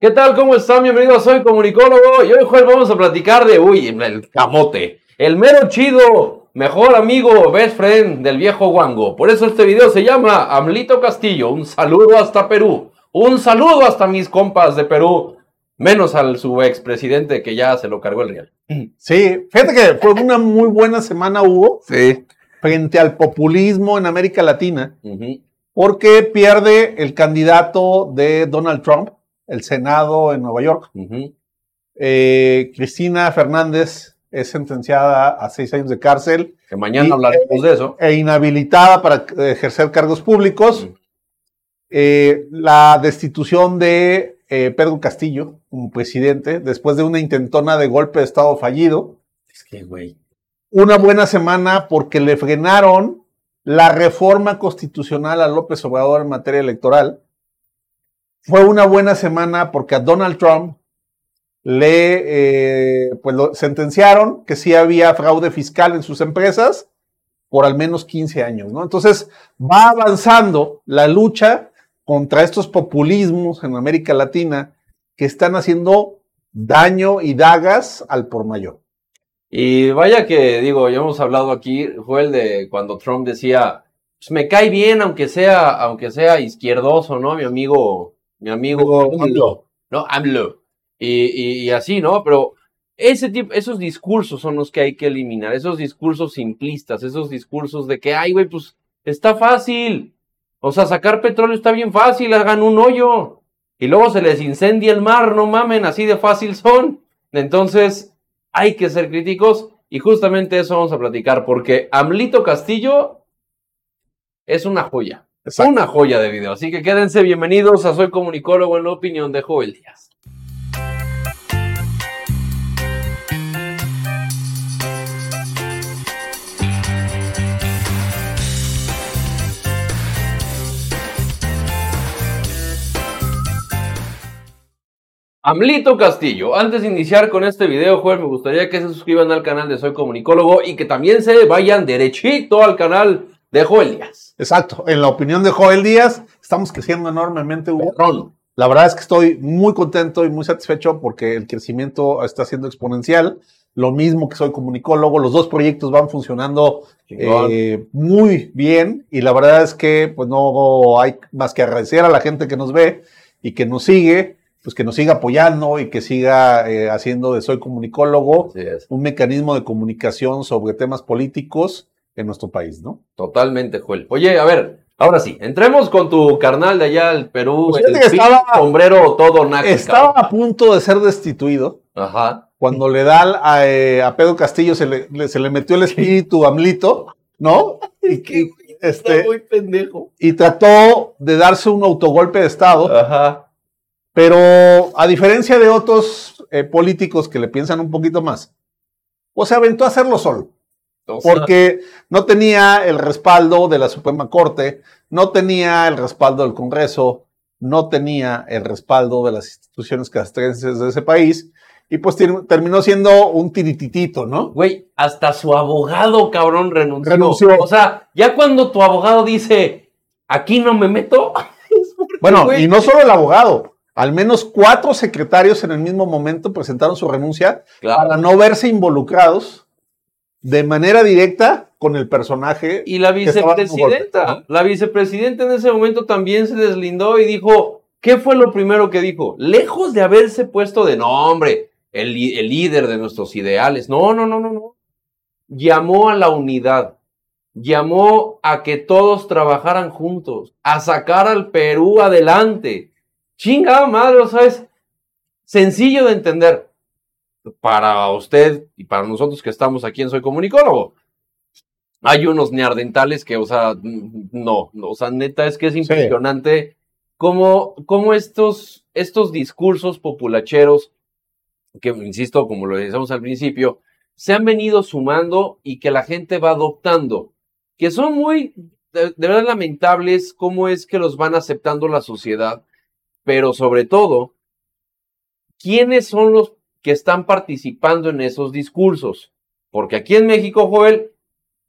¿Qué tal? ¿Cómo están? Bienvenidos, soy comunicólogo y hoy Joel vamos a platicar de, uy, el camote, el mero chido, mejor amigo, best friend del viejo guango. Por eso este video se llama Amlito Castillo, un saludo hasta Perú, un saludo hasta mis compas de Perú, menos al su expresidente que ya se lo cargó el real. Sí, fíjate que fue una muy buena semana, Hugo, Sí. frente al populismo en América Latina, porque pierde el candidato de Donald Trump, el Senado en Nueva York. Eh, Cristina Fernández es sentenciada a seis años de cárcel Que mañana Y- hablaremos de eso. e inhabilitada para ejercer cargos públicos. Eh, la destitución de eh, Pedro Castillo como presidente después de una intentona de golpe de Estado fallido. Es que, güey. Una buena semana porque le frenaron la reforma constitucional a López Obrador en materia electoral. Fue una buena semana porque a Donald Trump le eh, pues lo sentenciaron que sí había fraude fiscal en sus empresas por al menos 15 años, ¿no? Entonces va avanzando la lucha contra estos populismos en América Latina que están haciendo daño y dagas al por mayor. Y vaya que, digo, ya hemos hablado aquí, Joel, de cuando Trump decía, pues me cae bien, aunque sea, aunque sea izquierdoso, ¿no? Mi amigo, mi amigo, AMLO. ¿no? AMLO. Y, y, y así, ¿no? Pero ese tipo, esos discursos son los que hay que eliminar, esos discursos simplistas, esos discursos de que, ay, güey, pues está fácil. O sea, sacar petróleo está bien fácil, hagan un hoyo. Y luego se les incendia el mar, no mamen, así de fácil son. Entonces, hay que ser críticos y justamente eso vamos a platicar porque Amlito Castillo es una joya, Una joya de video. Así que quédense bienvenidos a Soy Comunicólogo en la opinión de Joel Díaz. Amlito Castillo, antes de iniciar con este video, Joel, me gustaría que se suscriban al canal de Soy Comunicólogo y que también se vayan derechito al canal de Joel Díaz. Exacto. En la opinión de Joel Díaz, estamos creciendo enormemente, Hugo. Perrón. La verdad es que estoy muy contento y muy satisfecho porque el crecimiento está siendo exponencial. Lo mismo que soy comunicólogo, los dos proyectos van funcionando eh, muy bien y la verdad es que pues no hay más que agradecer a la gente que nos ve y que nos sigue, pues que nos siga apoyando y que siga eh, haciendo de Soy Comunicólogo un mecanismo de comunicación sobre temas políticos en nuestro país, ¿no? Totalmente, Joel. Oye, a ver, ahora sí, entremos con tu carnal de allá al Perú, Pues el que estaba- sombrero todo naco. Estaba cabrón. a punto de ser destituido. Ajá. cuando le da a, eh, a Pedro Castillo, se le, le- se le metió el espíritu amlito, ¿no? Y, Está este, muy pendejo. y trató de darse un autogolpe de Estado, Ajá. pero a diferencia de otros eh, políticos que le piensan un poquito más, pues se aventó a hacerlo solo, O sea, porque no tenía el respaldo de la Suprema Corte, no tenía el respaldo del Congreso, no tenía el respaldo de las instituciones castrenses de ese país, y pues ter- terminó siendo un tirititito, ¿no? Güey, hasta su abogado, cabrón, renunció. Renunció. O sea, ya cuando tu abogado dice, aquí no me meto. porque, Bueno, güey, y no solo el abogado, al menos cuatro secretarios en el mismo momento presentaron su renuncia claro. para no verse involucrados de manera directa con el personaje. Y la vicepresidenta, golpe, la vicepresidenta en ese momento también se deslindó y dijo, ¿qué fue lo primero que dijo? Lejos de haberse puesto de nombre, el, el líder de nuestros ideales. No, no, no, no, no. Llamó a la unidad, llamó a que todos trabajaran juntos, a sacar al Perú adelante. Chingada madre, o sea, es sencillo de entender para usted y para nosotros que estamos aquí en Soy Comunicólogo. Hay unos neardentales que, o sea, no, no, o sea, neta es que es impresionante cómo, cómo estos, estos discursos populacheros, que insisto, como lo decíamos al principio, se han venido sumando y que la gente va adoptando, que son muy, de, de verdad lamentables cómo es que los van aceptando la sociedad, pero sobre todo, ¿quiénes son los que están participando en esos discursos? Porque aquí en México, Joel,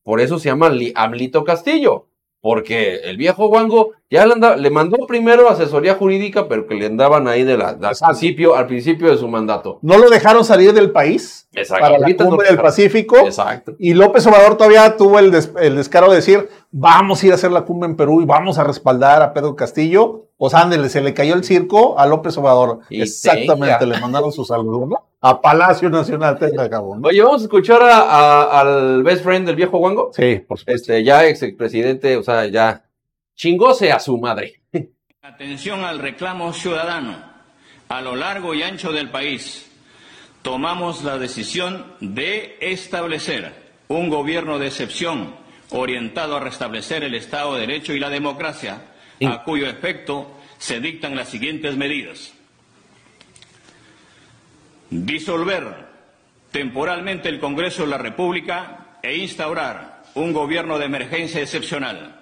por eso se llama Li- Amlito Castillo. Porque el viejo Wango ya le, andaba- le mandó primero asesoría jurídica, pero que le andaban ahí de la, al, principio, al principio de su mandato. No lo dejaron salir del país Exacto. para la no cumbre del. Pacífico. Exacto. Y López Obrador todavía tuvo el, des- el descaro de decir, vamos a ir a hacer la cumbre en Perú y vamos a respaldar a Pedro Castillo. Pues ándele, se le cayó el circo a López Obrador. Y Exactamente, tenga. le mandaron sus saludos, ¿no? A Palacio Nacional, tenga cabrón. Oye, vamos a escuchar a- a- al best friend del viejo Wango. Sí, por supuesto. Este, ya ex presidente, o sea, ya chingóse a su madre. Atención al reclamo ciudadano. A lo largo y ancho del país, tomamos la decisión de establecer un gobierno de excepción orientado a restablecer el Estado de Derecho y la democracia. A cuyo efecto se dictan las siguientes medidas. Disolver temporalmente el Congreso de la República e instaurar un gobierno de emergencia excepcional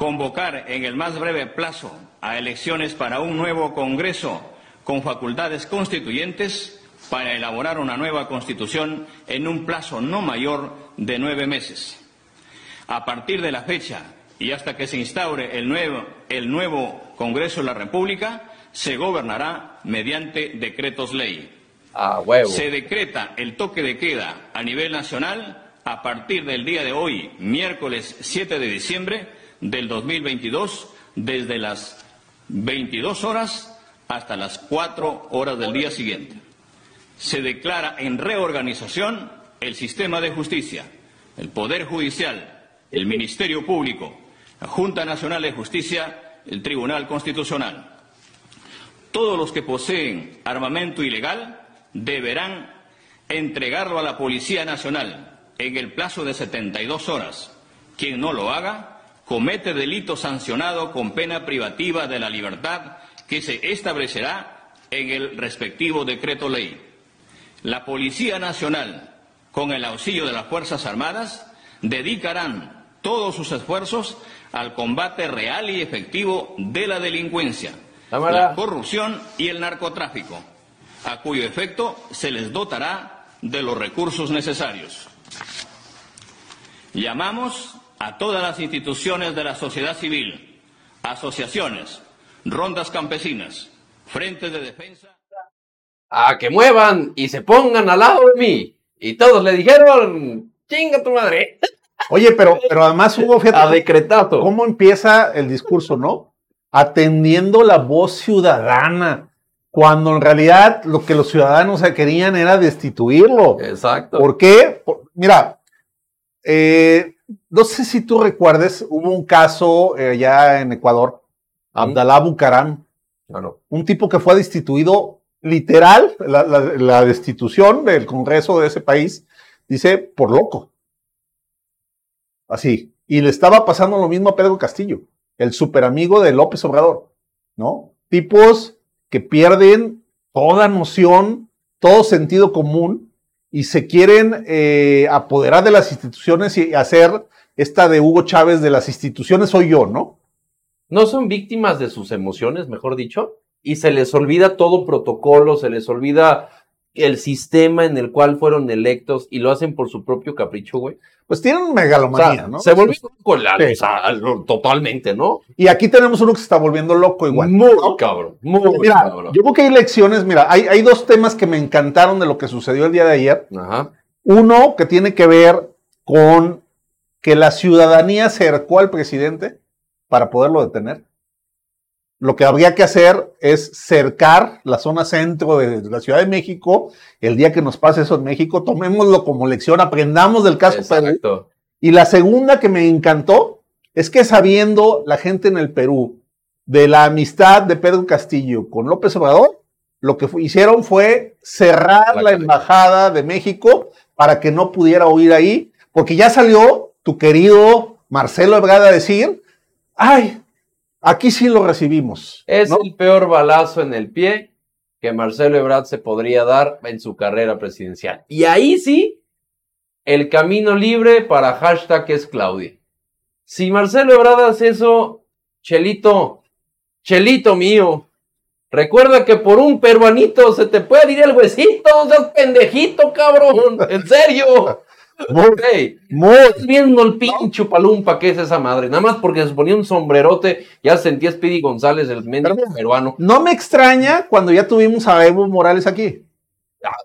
convocar en el más breve plazo a elecciones para un nuevo Congreso con facultades constituyentes para elaborar una nueva Constitución en un plazo no mayor de nueve meses. A partir de la fecha y hasta que se instaure el nuevo, el nuevo Congreso de la República, se gobernará mediante decretos ley. Huevo. Se decreta el toque de queda a nivel nacional a partir del día de hoy, miércoles 7 de diciembre del 2022, desde las 22 horas hasta las 4 horas del día siguiente. Se declara en reorganización el sistema de justicia, el Poder Judicial, el Ministerio Público, Junta Nacional de Justicia, el Tribunal Constitucional. Todos los que poseen armamento ilegal deberán entregarlo a la Policía Nacional en el plazo de 72 horas. Quien no lo haga comete delito sancionado con pena privativa de la libertad que se establecerá en el respectivo decreto ley. La Policía Nacional, con el auxilio de las Fuerzas Armadas, dedicarán todos sus esfuerzos al combate real y efectivo de la delincuencia, la corrupción y el narcotráfico, a cuyo efecto se les dotará de los recursos necesarios. Llamamos a todas las instituciones de la sociedad civil, asociaciones, rondas campesinas, frentes de defensa. A que muevan y se pongan al lado de mí. Y todos le dijeron, chinga tu madre. Oye, pero, pero además hubo, A fíjate, decretato. cómo empieza el discurso, ¿no? Atendiendo la voz ciudadana, cuando en realidad lo que los ciudadanos querían era destituirlo. Exacto. ¿Por qué? Por- mira, eh, no sé si tú recuerdes, hubo un caso eh, allá en Ecuador, Abdalá Bucaram, Bueno, un tipo que fue destituido, literal, la, la- la destitución del Congreso de ese país, dice, por loco. Así. Y le estaba pasando lo mismo a Pedro Castillo, el super amigo de López Obrador, ¿no? Tipos que pierden toda noción, todo sentido común y se quieren eh, apoderar de las instituciones y hacer esta de Hugo Chávez de las instituciones soy yo, ¿no? no son víctimas de sus emociones, mejor dicho, y se les olvida todo protocolo, se les olvida el sistema en el cual fueron electos y lo hacen por su propio capricho, güey. Pues tienen O megalomanía, sea, ¿no? se volvió la, Sí. o sea, lo- totalmente, ¿no? Y aquí tenemos uno que se está volviendo loco igual. Muy cabrón, muy Mira, cabrón. yo creo que hay lecciones, mira, hay, hay dos temas que me encantaron de lo que sucedió el día de ayer. Ajá. Uno que tiene que ver con que la ciudadanía cercó al presidente para poderlo detener. Lo que habría que hacer es cercar la zona centro de la Ciudad de México. El día que nos pase eso en México, tomémoslo como lección, aprendamos del caso Perú. Y la segunda que me encantó es que sabiendo la gente en el Perú de la amistad de Pedro Castillo con López Obrador, lo que hicieron fue cerrar La embajada de México para que no pudiera huir ahí, porque ya salió tu querido Marcelo Ebrard a decir, ay, aquí sí lo recibimos. Es ¿no? el peor balazo en el pie que Marcelo Ebrard se podría dar en su carrera presidencial. Y ahí sí, el camino libre para hashtag es Claudia. Si Marcelo Ebrard hace eso, Chelito, Chelito mío, recuerda que por un peruanito se te puede ir el huesito, seas pendejito, cabrón, en serio. Muy, Ey, muy. estás viendo el pinche palumpa que es esa madre. Nada más porque se ponía un sombrerote, ya sentía Speedy González, el mendigo peruano. No me extraña cuando ya tuvimos a Evo Morales aquí.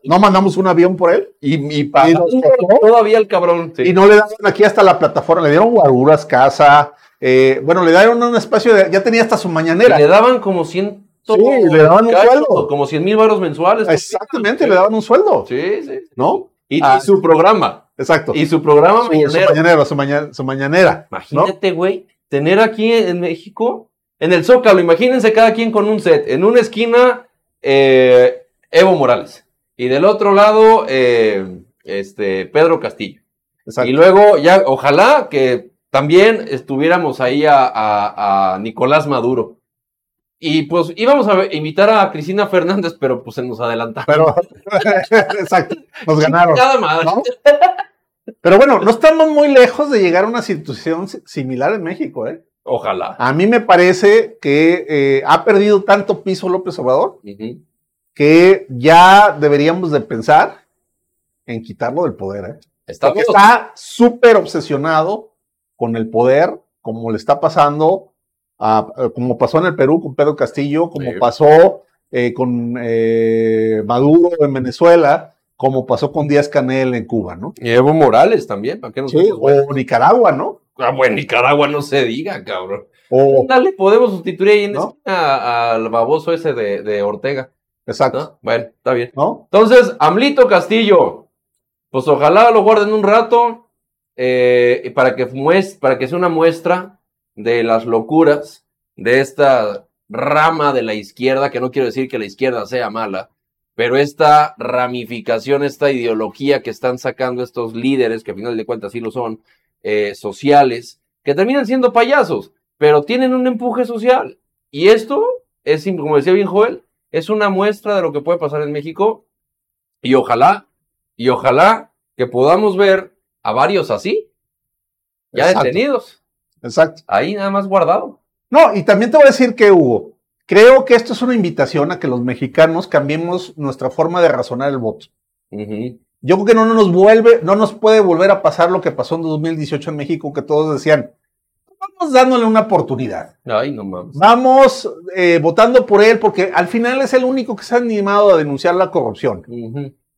No mandamos un avión por él Y, y Y pagando nos tocó. todavía el cabrón. sí. y no le daban aquí hasta la plataforma. Le dieron guaruras, casa. eh, bueno, le dieron un espacio de. Ya tenía hasta su Y mañanera. le daban como 100. Sí, le daban un cacho, sueldo. Como 100 mil baros mensuales. Exactamente, le daban un sueldo. Sí, sí. ¿No? Y, Ah. y su programa. Exacto. Y su programa su, su mañanero. su, maña- su mañanera. Imagínate, güey, tener aquí en México, en el Zócalo, imagínense cada quien con un set. En una esquina, eh, Evo Morales. Y del otro lado, eh, este, Pedro Castillo. Exacto. Y luego, ya, ojalá que también estuviéramos ahí a, a- a Nicolás Maduro. Y pues íbamos a invitar a Cristina Fernández, pero pues se nos adelantaron. Pero, exacto, nos ganaron. Madre. ¿no? Pero bueno, no estamos muy lejos de llegar a una situación si- similar en México. ¿eh? Ojalá. A mí me parece que eh, ha perdido tanto piso López Obrador que ya deberíamos de pensar en quitarlo del poder. ¿eh? Está Porque está súper obsesionado con el poder, como le está pasando, a- eh, como pasó en el Perú con Pedro Castillo, como Sí. pasó eh, con eh, Maduro en Venezuela, como pasó con Díaz Canel en Cuba, ¿no? Y Evo Morales también, ¿para qué nos Sí, o Nicaragua, ¿no? Ah, bueno, Nicaragua no se diga, cabrón. O, Dale, podemos sustituir ahí en ¿No? al baboso ese de, de Ortega, exacto, ¿no? Bueno, está bien. ¿no? Entonces, Amlito Castillo, pues ojalá lo guarden un rato eh, para que, mues- para que sea una muestra de las locuras de esta rama de la izquierda, que no quiero decir que la izquierda sea mala, pero esta ramificación, esta ideología que están sacando estos líderes, que a final de cuentas sí lo son, eh, sociales, que terminan siendo payasos, pero tienen un empuje social. Y esto es, como decía bien Joel, es una muestra de lo que puede pasar en México y ojalá, y ojalá que podamos ver a varios así, ya Exacto. detenidos, Exacto. ahí nada más guardado. No, y también te voy a decir que, Hugo, creo que esto es una invitación a que los mexicanos cambiemos nuestra forma de razonar el voto. Yo creo que no nos vuelve, no nos puede volver a pasar lo que pasó en 2018 en México, que todos decían, vamos dándole una oportunidad. Ay, no mames. Vamos eh, votando por él, porque al final es el único que se ha animado a denunciar la corrupción.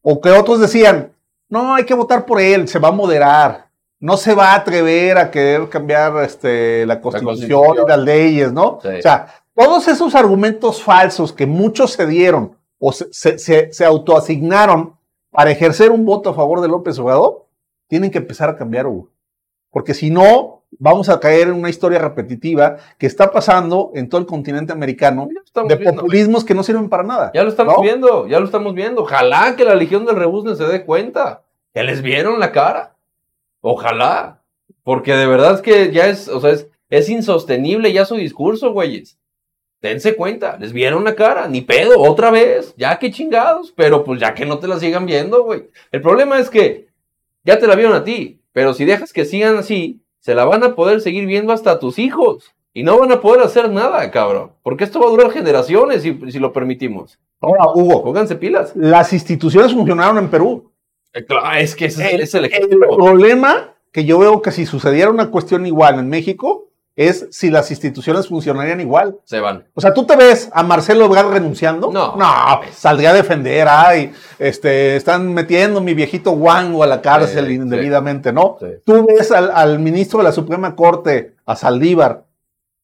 O que otros decían, no, hay que votar por él, se va a moderar, no se va a atrever a querer cambiar este, la constitución constitución. y las leyes, ¿no? Sí. O sea, todos esos argumentos falsos que muchos se dieron o se, se, se- se autoasignaron para ejercer un voto a favor de López Obrador, tienen que empezar a cambiar, Hugo. Porque si no, vamos a caer en una historia repetitiva que está pasando en todo el continente americano de viendo. populismos que no sirven para nada. Ya lo estamos ¿no? viendo, ya lo estamos viendo. Ojalá que la Legión del Rebuzne se dé cuenta. Que les vieron la cara. Ojalá. Porque de verdad es que ya es, o sea, es, es insostenible ya su discurso, güeyes. Dense cuenta, les vieron la cara, ni pedo, otra vez, ya que chingados, pero pues ya que no te la sigan viendo, güey. El problema es que ya te la vieron a ti, pero si dejas que sigan así, se la van a poder seguir viendo hasta tus hijos. Y no van a poder hacer nada, cabrón. Porque esto va a durar generaciones si, si lo permitimos. Ahora, Hugo, Pónganse pilas. las instituciones funcionaron en Perú. Eh, Es que ese es- El, es el el ejemplo. problema que yo veo que si sucediera una cuestión igual en México es si las instituciones funcionarían igual. Se van. O sea, ¿tú te ves a Marcelo Ebrard renunciando? No. No, saldría a defender, ay, este, están metiendo a mi viejito Wango a la cárcel Sí, indebidamente, ¿no? Sí. Tú ves al, al ministro de la Suprema Corte, a Saldívar,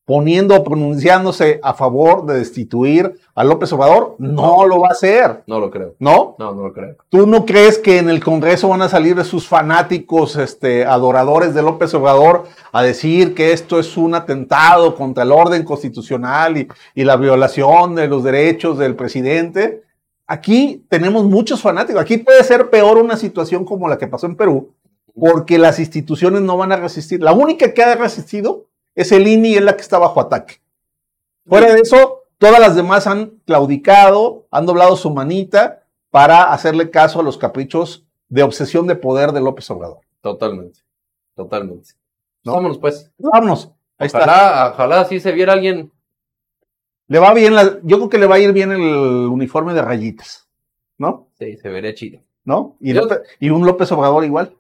poniendo o pronunciándose a favor de destituir a López Obrador, no lo va a hacer, No lo creo. ¿no? No, no lo creo. ¿Tú no crees que en el Congreso van a salir sus fanáticos, este, adoradores de López Obrador, a decir que esto es un atentado contra el orden constitucional y, y la violación de los derechos del presidente? Aquí tenemos muchos fanáticos. Aquí puede ser peor una situación como la que pasó en Perú, porque las instituciones no van a resistir. La única que ha resistido es el INE y es la que está bajo ataque. Fuera de eso, todas las demás han claudicado, han doblado su manita para hacerle caso a los caprichos de obsesión de poder de López Obrador. Totalmente. Totalmente. ¿No? Vámonos pues. Vámonos. Ahí está. Ojalá, ojalá sí se viera alguien. Le va bien, la- yo creo que le va a ir bien el uniforme de rayitas, ¿no? Sí, se vería chido. ¿No? Y, López- y un López Obrador igual.